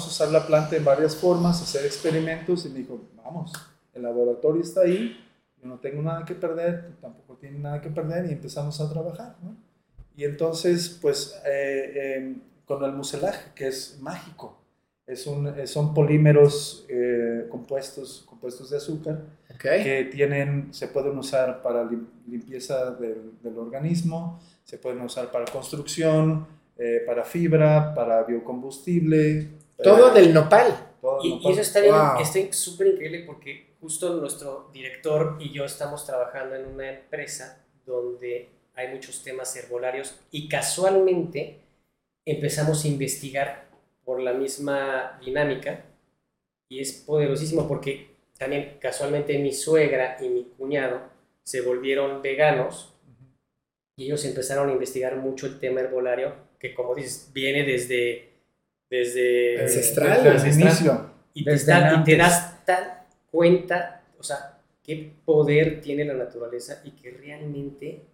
eh, vamos a usar la planta en varias formas, hacer experimentos. Y me dijo, vamos, el laboratorio está ahí, yo no tengo nada que perder, tú tampoco tienes nada que perder y empezamos a trabajar. ¿no? Y entonces, pues, eh, em, con el muselaje, que es mágico, es un, son polímeros eh, compuestos, compuestos de azúcar que tienen, se pueden usar para limpieza del, del organismo, se pueden usar para construcción, eh, para fibra, para biocombustible. Todo del nopal. y, eso está súper increíble porque justo nuestro director y yo estamos trabajando en una empresa donde hay muchos temas herbolarios y casualmente empezamos a investigar por la misma dinámica y es poderosísimo porque también casualmente mi suegra y mi cuñado se volvieron veganos y ellos empezaron a investigar mucho el tema herbolario que como dices, viene desde... Desde... Ancestral, desde inicio. Y te, das tan cuenta, o sea, qué poder tiene la naturaleza y que realmente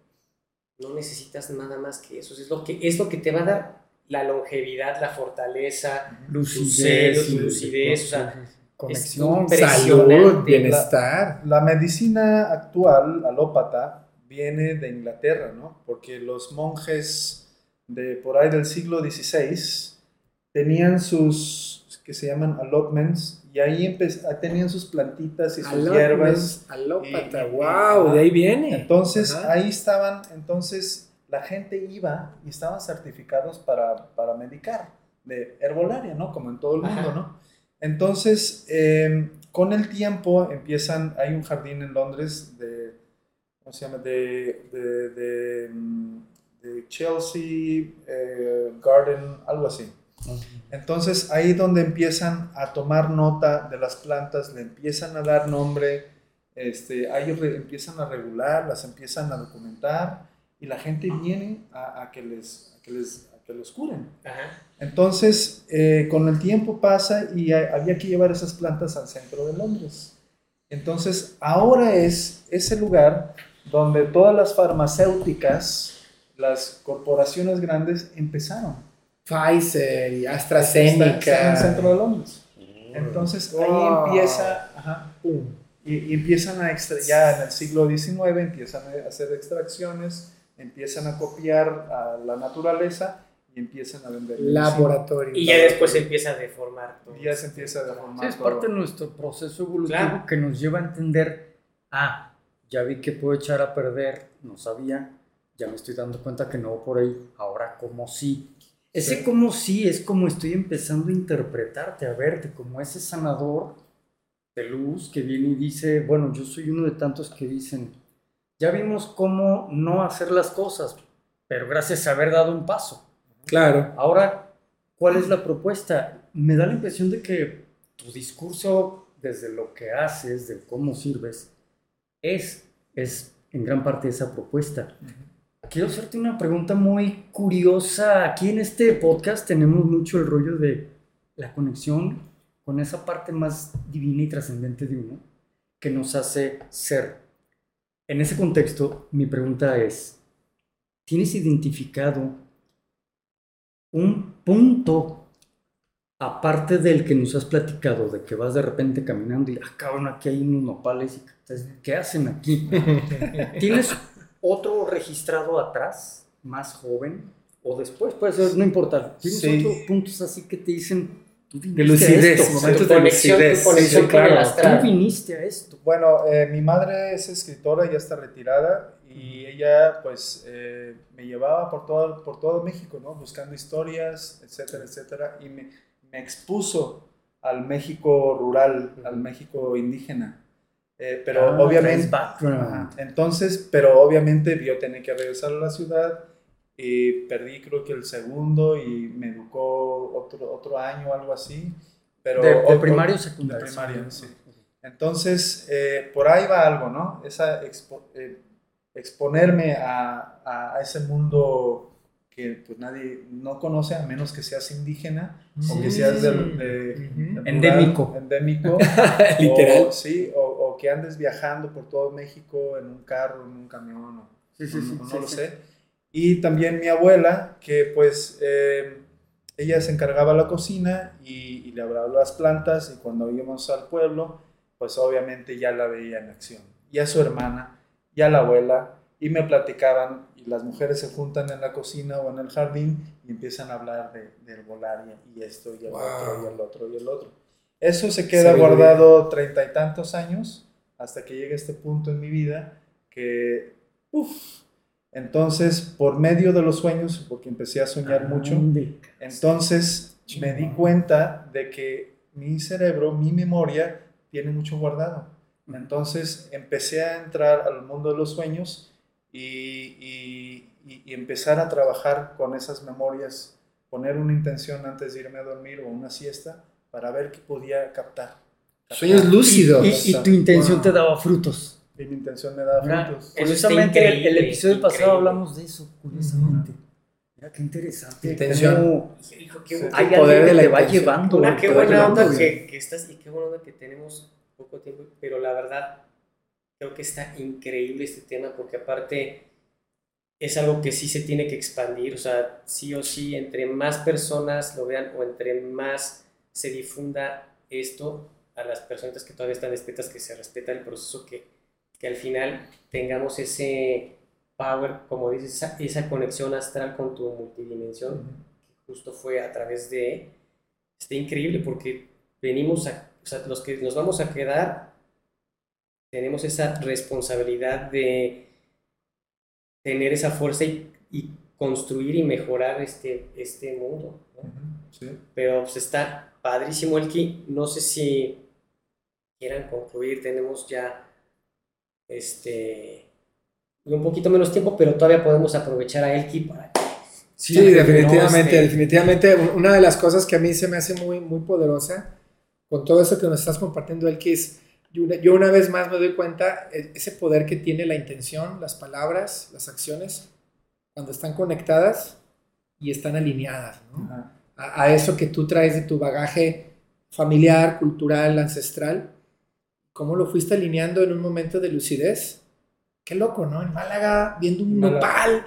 no necesitas nada más que eso. Es lo que, es lo que te va a dar la longevidad, la fortaleza, lucidez, lucidez, o sea, conexión, salud, bienestar. La, la, medicina actual, alópata, viene de Inglaterra, ¿no? Porque los monjes de por ahí del siglo XVI tenían sus, que se llaman allotments, y ahí tenían sus plantitas y sus hierbas. Alópata, wow, de ahí viene. Entonces, ahí estaban, entonces la gente iba y estaban certificados para, para medicar, de herbolaria, ¿no? Como en todo el mundo, ¿no? Entonces, em, con el tiempo empiezan, hay un jardín en Londres de, ¿cómo se llama? De, de, de mm, Chelsea eh, Garden, algo así. Entonces ahí donde empiezan a tomar nota de las plantas, le empiezan a dar nombre, este, a ellos empiezan a regular, las empiezan a documentar y la gente viene a, que, les, que, les, que los curen. Entonces eh, con el tiempo pasa y había que llevar esas plantas al centro de Londres. Entonces ahora es ese lugar donde todas las farmacéuticas las corporaciones grandes empezaron. Pfizer y AstraZeneca. en el centro de Londres. Entonces ahí empieza, ajá, y, empiezan a extraer, ya en el siglo XIX empiezan a hacer extracciones, empiezan a copiar a la naturaleza y empiezan a vender. Laboratorio. Y ya después se empieza a deformar todo. Y ya se empieza a deformar. Sí, es parte de nuestro proceso evolutivo que nos lleva a entender, ah, ya vi que puedo echar a perder, no sabía, ya me estoy dando cuenta que no por ahí, ahora como sí. Ese como sí es como estoy empezando a interpretarte, a verte como ese sanador de luz que viene y dice, bueno, yo soy uno de tantos que dicen, ya vimos cómo no hacer las cosas, pero gracias a haber dado un paso. Claro. Ahora, ¿cuál es la propuesta? Me da la impresión de que tu discurso, desde lo que haces, de cómo sirves, es, es en gran parte esa propuesta quiero hacerte una pregunta muy curiosa. Aquí en este podcast tenemos mucho el rollo de la conexión con esa parte más divina y trascendente de uno que nos hace ser. En ese contexto, mi pregunta es, ¿tienes identificado un punto aparte del que nos has platicado, de que vas de repente caminando y, ah, aquí hay unos nopales y ¿qué hacen aquí? ¿Tienes otro registrado atrás, más joven, o después, puede ser, no importa. Tienes otros puntos así que te dicen, tú viniste de lucidez, a esto. Momentos de lucidez. conexión Tú viniste a esto. Bueno, eh, mi madre es escritora, ya está retirada, y ella, pues, eh, me llevaba por todo, por todo México, ¿no? Buscando historias, etcétera, etcétera, y me, me expuso al México rural, al México indígena. Eh, pero ah, obviamente, entonces, pero obviamente yo tenía que regresar a la ciudad y perdí creo que el segundo y me educó otro, otro año o algo así. Pero ¿De, primario o secundario? De primario, sí. Entonces, eh, por ahí va algo, ¿no? Esa eh, exponerme a, a, ese mundo que pues nadie no conoce a menos que seas indígena o que seas de, endémico. endémico. Literal. sí, o, que andes viajando por todo México en un carro, en un camión, o, no, lo sé. Y también mi abuela, que pues eh, ella se encargaba de la cocina y, le hablaba las plantas y cuando íbamos al pueblo, pues obviamente ya la veía en acción. Y a su hermana, y a la abuela, y me platicaban, y las mujeres se juntan en la cocina o en el jardín y empiezan a hablar de, del volaria y esto y el otro y el otro y el otro. Eso se queda guardado treinta y tantos años hasta que llega este punto en mi vida que, uff, entonces, por medio de los sueños, porque empecé a soñar ah, mucho, entonces me di cuenta de que mi cerebro, mi memoria, tiene mucho guardado. Entonces empecé a entrar al mundo de los sueños y, empezar a trabajar con esas memorias, poner una intención antes de irme a dormir o una siesta para ver qué podía captar. Sueños lúcidos. Y, tu intención te daba frutos. Y mi intención me da frutos. Curiosamente, el, el, episodio pasado hablamos de eso, curiosamente. Mira, qué interesante. Intención. hay poder de la te va llevando. Una, qué buena onda que, que, estás y qué buena onda que tenemos poco tiempo, pero la verdad creo que está increíble este tema porque aparte es algo que sí se tiene que expandir, o sea, sí o sí, entre más personas lo vean o entre más se difunda esto a las personas que todavía están despiertas, que se respeta el proceso que que al final tengamos ese power, como dices, esa, conexión astral con tu multidimensión, que justo fue a través de... Está increíble porque venimos a... O sea, los que nos vamos a quedar, tenemos esa responsabilidad de tener esa fuerza y, construir y mejorar este, este mundo. Pero pues está padrísimo el ki. No sé si quieran concluir, tenemos ya este, un poquito menos tiempo, pero todavía podemos aprovechar a Elki para Sí, definitivamente, este, definitivamente. Una de las cosas que a mí se me hace muy, muy poderosa con todo eso que nos estás compartiendo, Elki, es yo una, vez más me doy cuenta e, ese poder que tiene la intención, las palabras, las acciones, cuando están conectadas y están alineadas, a, a, eso que tú traes de tu bagaje familiar, cultural, ancestral, cómo lo fuiste alineando en un momento de lucidez. Qué loco, ¿no? En Málaga, viendo un nopal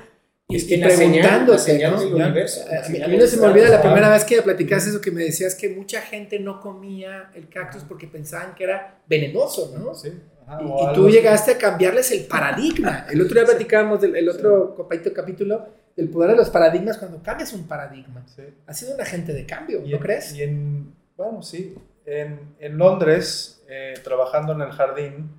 y, es que preguntándote, ¿no? a, mí, no se me olvida la primera vez que platicaste eso que me decías que mucha gente no comía el cactus porque pensaban que era venenoso, ¿no? Sí. y, tú llegaste a cambiarles el paradigma. El otro día platicábamos del otro capítulo del poder de los paradigmas cuando cambias un paradigma. Sí. Ha sido un agente de cambio, ¿no crees? Y en, bueno, sí. En, en Londres eh, trabajando en el jardín,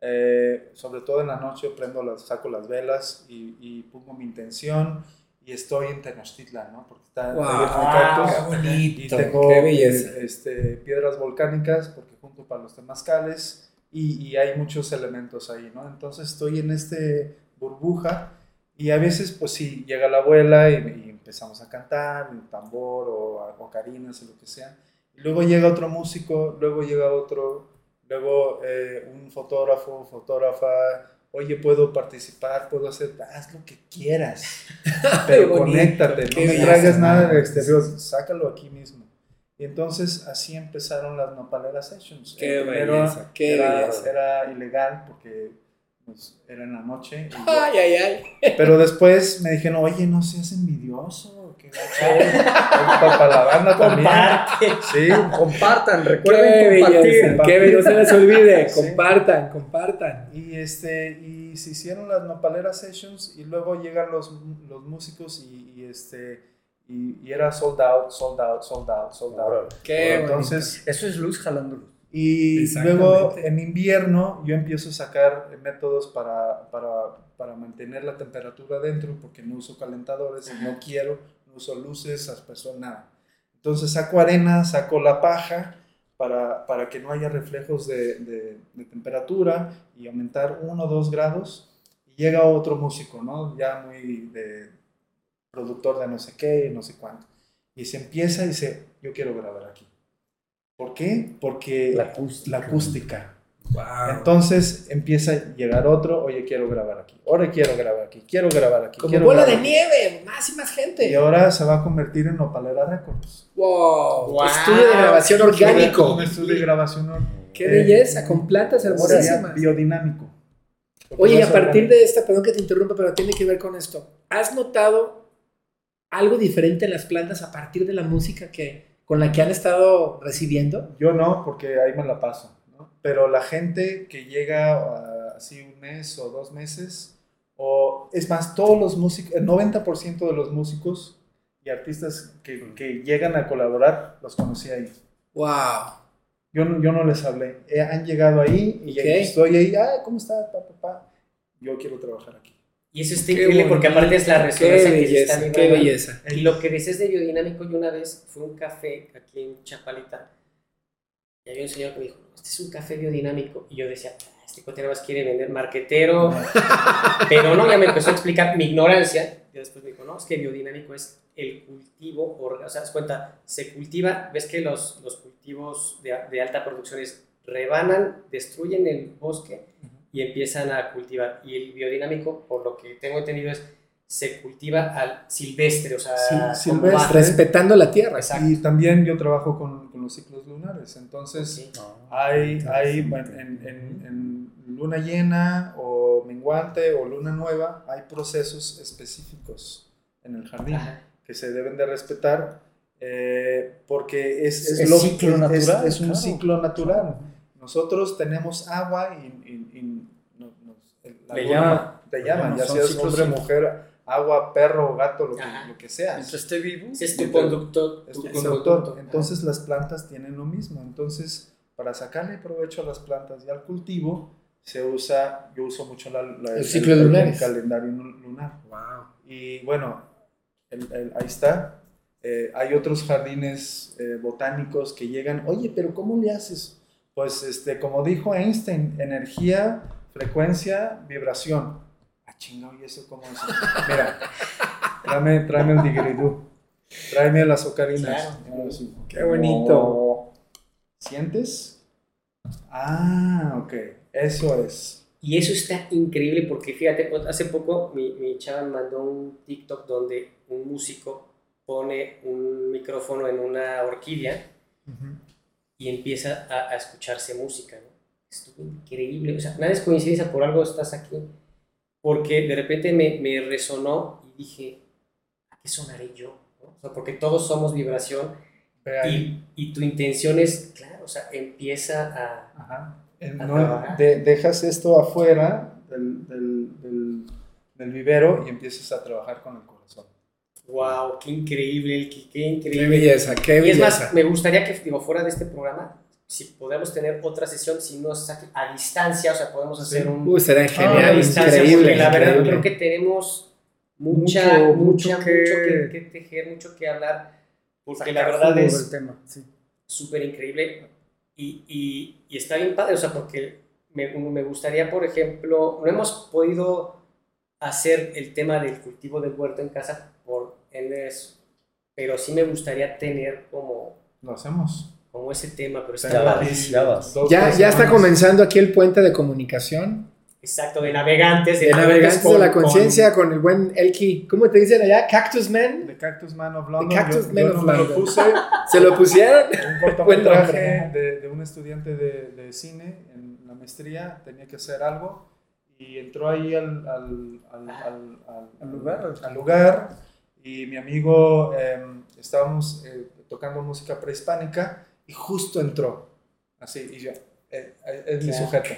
eh, sobre todo en la noche, prendo las, saco las velas y, pongo mi intención y estoy en Tenochtitlan, ¿no? Porque está wow, y tengo este, piedras volcánicas porque junto para los temazcales y, y, hay muchos elementos ahí, ¿no? Entonces estoy en este burbuja y a veces pues sí, llega la abuela y, empezamos a cantar, un tambor o, o carinas o lo que sea. Luego llega otro músico, luego llega otro Luego eh, un fotógrafo, fotógrafa, oye, puedo participar, puedo hacer, haz lo que quieras, pero conéctate, no me traigas nada del exterior, sácalo aquí mismo. Y entonces así empezaron las Nopalera Sessions. Qué belleza, qué era, era ilegal porque pues, era en la noche. ay, ay, ay. Pero después me dijeron, oye, no seas envidioso para la banda también. Sí. Compartan, recuerden compartir. Que no se les olvide, compartan, compartan. Y, este, y se hicieron las Nopalera Sessions y luego llegan los, los músicos y, este... Y, era sold out, sold out, sold out, sold out. Qué Entonces, eso es luz jalando luz. Y luego en invierno yo empiezo a sacar métodos para, para, para mantener la temperatura dentro porque no uso calentadores y no quiero uso luces, aspersor, nada. Entonces saco arena, saco la paja para, para que no haya reflejos de, de, temperatura y aumentar uno o dos grados. Y llega otro músico, ¿no? Ya muy de productor de no sé qué, no sé cuánto. Y se empieza y dice, yo quiero grabar aquí. ¿Por qué? Porque la acústica. La acústica entonces empieza a llegar otro, oye, quiero grabar aquí, ahora quiero grabar aquí, quiero grabar aquí. Como bola de nieve, más y más gente. Y ahora se va a convertir en Opalera Records. Wow, estudio de grabación orgánico. Un estudio de grabación orgánico. Qué belleza, con plantas hermosísimas. Biodinámico. Oye, y a partir de esta, perdón que te interrumpa, pero tiene que ver con esto. ¿Has notado algo diferente en las plantas a partir de la música que, con la que han estado recibiendo? Yo no, porque ahí me la paso. ¿No? Pero la gente que llega así un mes o dos meses, o es más, todos los músicos, el 90% de los músicos y artistas que, que, llegan a colaborar, los conocí ahí. ¡Wow! Yo, yo no les hablé. Eh, han llegado ahí y estoy ahí, ah, ¿cómo está? Pa, Yo quiero trabajar aquí. Y eso está increíble porque aparte es la resonancia que se está Qué belleza. Y lo que dices de biodinámico, yo una vez fue un café aquí en Chapalita y había un señor que me dijo, este es un café biodinámico. Y yo decía, ah, este cote más quiere vender marquetero. Pero no, ya me empezó a explicar mi ignorancia. Y después me dijo, no, es que biodinámico es el cultivo, o sea, das cuenta, se cultiva, ves que los, los cultivos de, de alta producción es rebanan, destruyen el bosque y empiezan a cultivar. Y el biodinámico, por lo que tengo entendido, es se cultiva al silvestre, o sea, silvestre, respetando la tierra. Y también yo trabajo con, con los ciclos lunares, entonces hay, hay en, en, luna llena o menguante o luna nueva, hay procesos específicos en el jardín que se deben de respetar eh, porque es, es, ciclo natural, es, un ciclo natural. Nosotros tenemos agua y, la Le llama. Te llama, ya seas hombre, mujer, agua, perro, gato, lo que, lo que sea. Mientras esté vivo. es tu conductor. Es tu conductor. Entonces las plantas tienen lo mismo. Entonces, para sacarle provecho a las plantas y al cultivo, se usa, yo uso mucho la, el, ciclo lunar. El calendario lunar. Wow. Y bueno, ahí está. Eh, hay otros jardines eh, botánicos que llegan, oye, pero ¿cómo le haces? Pues, este, como dijo Einstein, energía, frecuencia, vibración. Chingado, ¿y eso cómo es? Mira, tráeme, tráeme el digridú. Tráeme las ocarinas. Qué bonito. ¿Sientes? Ah, ok. Eso es. Y eso está increíble porque fíjate, hace poco mi, mi chava me mandó un TikTok donde un músico pone un micrófono en una orquídea y empieza a, escucharse música, ¿no? Estuvo increíble, o sea, nada es coincidencia, por algo estás aquí, porque de repente me, me resonó y dije, ¿a qué sonaré yo? O sea, porque todos somos vibración y, y, tu intención es, claro, o sea, empieza a... Ajá. No, dejas esto afuera del, del, del, del, vivero y empiezas a trabajar con el corazón. Wow, qué increíble, qué, increíble. Qué belleza, qué belleza. Y es más, me gustaría que, digo, fuera de este programa, si podemos tener otra sesión, si no es a distancia, o sea, podemos hacer un... Uy, será genial, increíble. La verdad, creo que tenemos mucha, mucho, mucha, mucho, que... tejer, mucho que hablar, porque la verdad es súper increíble y, y, y, está bien padre, o sea, porque me, me gustaría, por ejemplo, no hemos podido hacer el tema del cultivo del huerto en casa por eso. Pero sí me gustaría tener como... Lo hacemos. Como ese tema, pero está Ya, ya está comenzando aquí el puente de comunicación. Exacto, de navegantes. De, navegantes de la conciencia con, el buen Elki. ¿Cómo te dicen allá? Cactus Man. The Cactus Man of London. The Cactus Man of London. Lo puse, ¿Se lo pusieron? Un cortometraje de, de un estudiante de, de, cine en la maestría. Tenía que hacer algo y entró ahí al, al, al, al lugar. al lugar y mi amigo, em, estábamos eh, tocando música prehispánica y justo entró, así, y yo, eh, eh, es mi sujeto.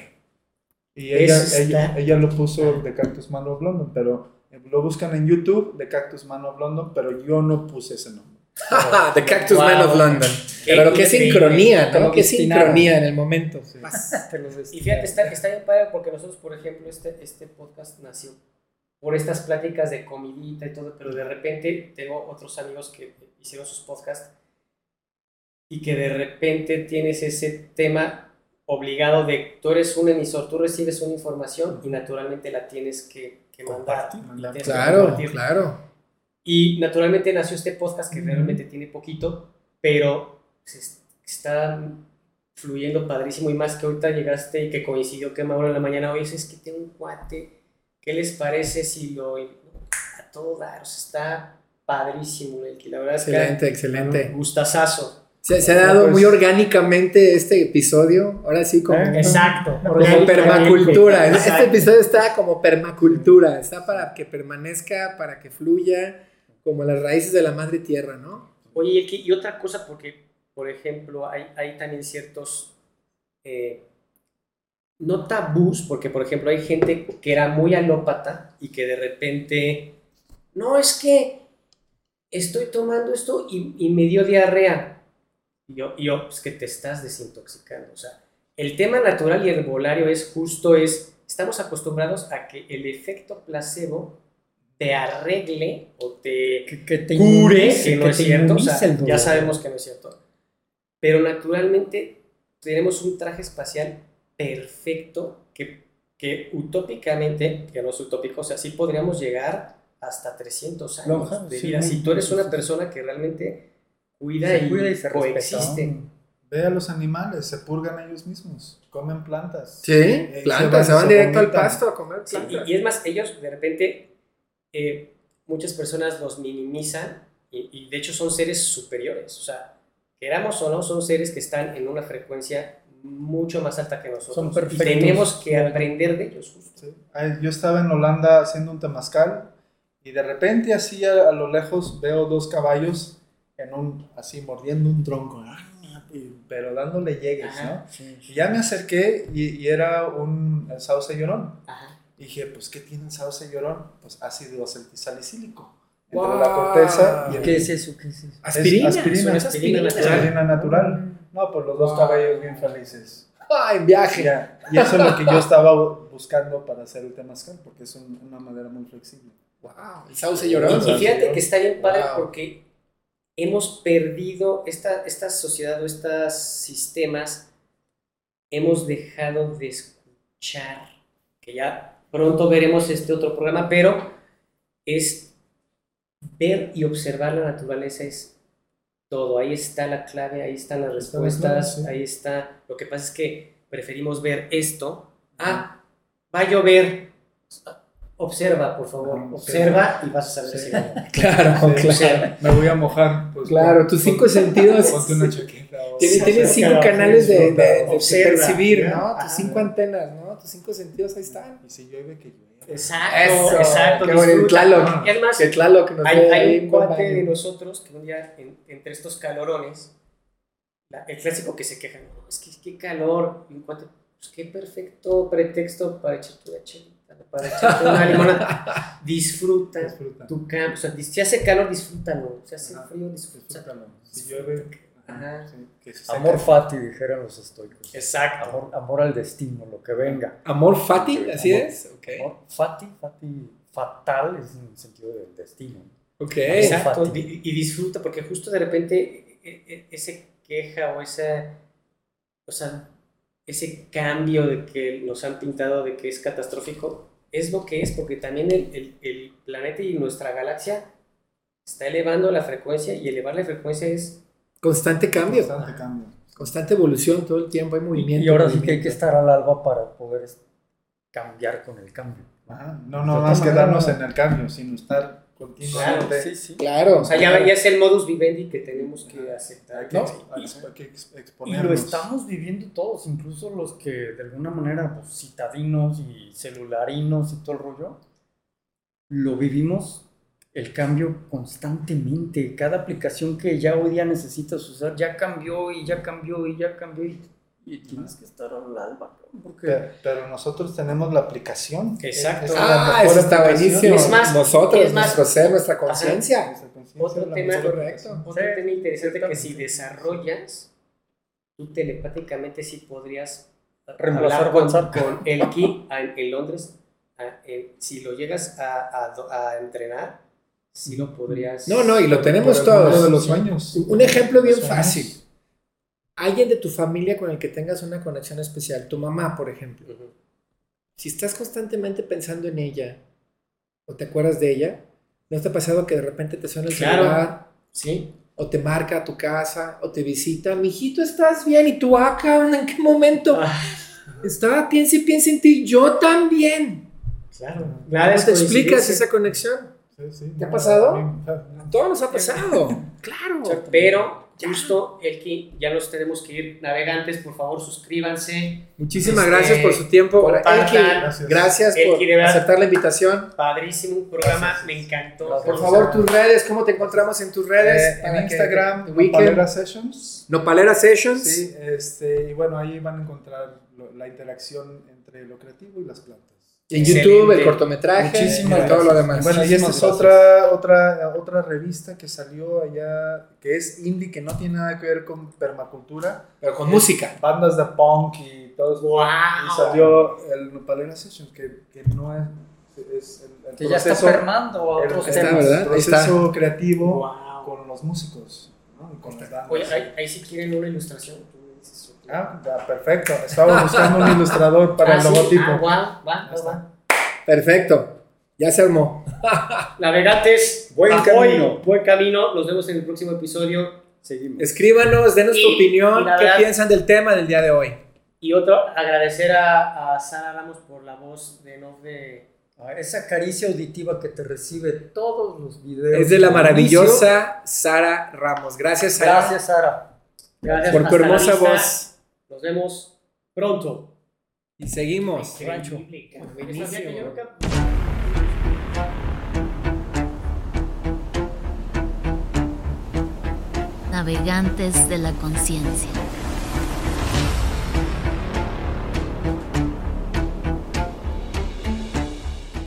Y ella, ella, ella, lo puso de Cactus Man of London, pero lo buscan en YouTube, de Cactus Man of London, pero yo no puse ese nombre. The Cactus Man of London. Pero qué sincronía, ¿no? Qué sincronía en el momento. y fíjate, está, está bien padre porque nosotros, por ejemplo, este, este podcast nació por estas pláticas de comidita y todo, pero de repente tengo otros amigos que hicieron sus podcasts y que de repente tienes ese tema obligado de tú eres un emisor, tú recibes una información y naturalmente la tienes que, que mandar. claro, claro. Y naturalmente nació este podcast que realmente tiene poquito, pero está fluyendo padrísimo y más que ahorita llegaste y que coincidió que Mauro en la mañana hoy es que tengo un cuate ¿Qué les parece si lo a todo dar? O sea, está padrísimo, el La verdad excelente, excelente. Gustazazo. Se, se, ha dado pues muy orgánicamente este episodio, ahora sí como, ¿Eh? Exacto, como permacultura. Este episodio está como permacultura, está para que permanezca, para que fluya, como las raíces de la madre tierra, ¿no? Oye, y otra cosa, porque, por ejemplo, hay, hay también ciertos, eh, no tabús, porque, por ejemplo, hay gente que era muy alópata y que de repente, no, es que estoy tomando esto y, y me dio diarrea. Y yo, yo, pues que te estás desintoxicando. O sea, el tema natural y herbolario es justo, es, estamos acostumbrados a que el efecto placebo te arregle o te, que, te cure, que no es cierto. ya sabemos que no es cierto. Pero naturalmente tenemos un traje espacial perfecto que, que utópicamente, que no es utópico, o sea, sí podríamos llegar hasta 300 años de vida. si tú eres una persona que realmente cuida, y, cuida y se coexiste. Ve a los animales, se purgan ellos mismos, comen plantas. Sí, eh, plantas, se van, directo al pasto a comer plantas. y, es más, ellos de repente, eh, muchas personas los minimizan y, de hecho son seres superiores. O sea, queramos o no, son seres que están en una frecuencia mucho más alta que nosotros. Son perfectos. tenemos que aprender de ellos. Yo estaba en Holanda haciendo un temazcal y de repente así a, lo lejos veo dos caballos en un, así mordiendo un tronco, pero dándole llegues, ¿no? Y ya me acerqué y, era un sauce llorón. Y dije, pues, ¿qué tiene el sauce llorón? Pues ácido acetilsalicílico. Entre la corteza y el... ¿Qué es eso? ¿Qué es eso? Aspirina. aspirina, aspirina, aspirina, natural. No, pues los dos caballos bien felices. ¡Ah, en viaje! Y eso es lo que yo estaba buscando para hacer el temazcal, porque es una madera muy flexible. ¡Wow! El sauce llorón. Y fíjate que está bien padre porque hemos perdido esta, esta sociedad o estos sistemas, hemos dejado de escuchar, que ya pronto veremos este otro programa, pero es ver y observar la naturaleza es todo, ahí está la clave, ahí están las respuestas, ahí está, lo que pasa es que preferimos ver esto, ah, va a llover, Observa, por favor. Observa y vas a saber si Claro, claro. Me voy a mojar. Pues, claro, tus cinco sentidos. Ponte una chaqueta. Tienes, cinco canales de, percibir, ¿no? Tus cinco antenas, ¿no? Tus cinco sentidos ahí están. Y si llueve, que llueve. Exacto, exacto. Qué bueno, Tlaloc. Es más, que nos hay, hay un cuate de nosotros que un día, entre estos calorones, el clásico que se queja, es que qué calor, y un cuate, pues qué perfecto pretexto para echarte una chela para echarte una limonada. Disfruta, tu campo. O sea, si hace calor, disfrútalo. Si hace frío, disfrútalo. Si llueve, amor fati, dijeron los estoicos. Exacto. Amor, amor, al destino, lo que venga. Amor fati, así es. Okay. Amor fati, fati, fatal es en el sentido del destino. Ok. Exacto. Y, y, disfruta, porque justo de repente e, e, ese queja o esa. O sea, ese cambio de que nos han pintado de que es catastrófico, es lo que es, porque también el, el, planeta y nuestra galaxia está elevando la frecuencia y elevar la frecuencia es... Constante cambio. Constante cambio. Constante evolución, todo el tiempo hay movimiento. Y ahora sí que hay que estar al alba para poder cambiar con el cambio. No, no más quedarnos en el cambio, sino estar continuamente. Claro, sí, sí. claro. O sea, ya, ya, es el modus vivendi que tenemos que aceptar. ¿no? y, y, lo estamos viviendo todos, incluso los que de alguna manera, pues, citadinos y celularinos y todo el rollo, lo vivimos el cambio constantemente. Cada aplicación que ya hoy día necesitas usar ya cambió y ya cambió y ya cambió. Y y tienes que estar al alba, porque... Pero, nosotros tenemos la aplicación. Exacto. ah, eso está buenísimo. Es más, nosotros, es más, nuestro ser, nuestra conciencia. Otro tema, otro tema interesante que si desarrollas, tú telepáticamente sí podrías reemplazar con, con Elki en Londres. si lo llegas a, a, entrenar, sí lo podrías... No, no, y lo tenemos todos. De los sueños. Un ejemplo bien fácil alguien de tu familia con el que tengas una conexión especial, tu mamá, por ejemplo. Si estás constantemente pensando en ella o te acuerdas de ella, ¿no te ha pasado que de repente te suena el celular? Sí. O te marca a tu casa, o te visita, mijito, ¿estás bien? ¿Y tú acá? Ah, ¿En qué momento? Ah. Estaba, piensa y piensa en ti, yo también. Claro. ¿Cómo te explicas esa conexión? Sí, sí. ¿Te ha pasado? A todos nos ha pasado. claro. Pero Justo, Elki, ya nos tenemos que ir. Navegantes, por favor, suscríbanse. Muchísimas este, gracias por su tiempo. Elki, gracias, por aceptar la invitación. Padrísimo programa, me encantó. Por favor, tus redes, ¿cómo te encontramos en tus redes? Eh, en Instagram, Nopalera Sessions. Nopalera Sessions. Sí, este, y bueno, ahí van a encontrar la interacción entre lo creativo y las plantas. En YouTube, el cortometraje, y todo lo demás. Bueno, y esta es otra, otra, otra revista que salió allá, que es indie, que no tiene nada que ver con permacultura. Pero con música. Bandas de punk y todo eso. Wow. Y salió el Nopalera Session, que, que no es... es el, el que ya está permando otros el, temas. El proceso creativo con los músicos. ¿no? Con Oye, ahí, ahí sí quieren una ilustración. Ah, perfecto. Estaba buscando un ilustrador para ah, el logotipo. Ah, va, va, Perfecto. Ya se armó. Navegantes, buen camino. Buen camino. Nos vemos en el próximo episodio. Seguimos. Escríbanos, denos tu opinión. ¿Qué piensan del tema del día de hoy? Y otro, agradecer a, Sara Ramos por la voz de no de. esa caricia auditiva que te recibe todos los videos. Es de la maravillosa Sara Ramos. Gracias, Sara. Gracias, Sara. Gracias por tu hermosa voz. Nos vemos pronto. Y seguimos. Navegantes de la conciencia.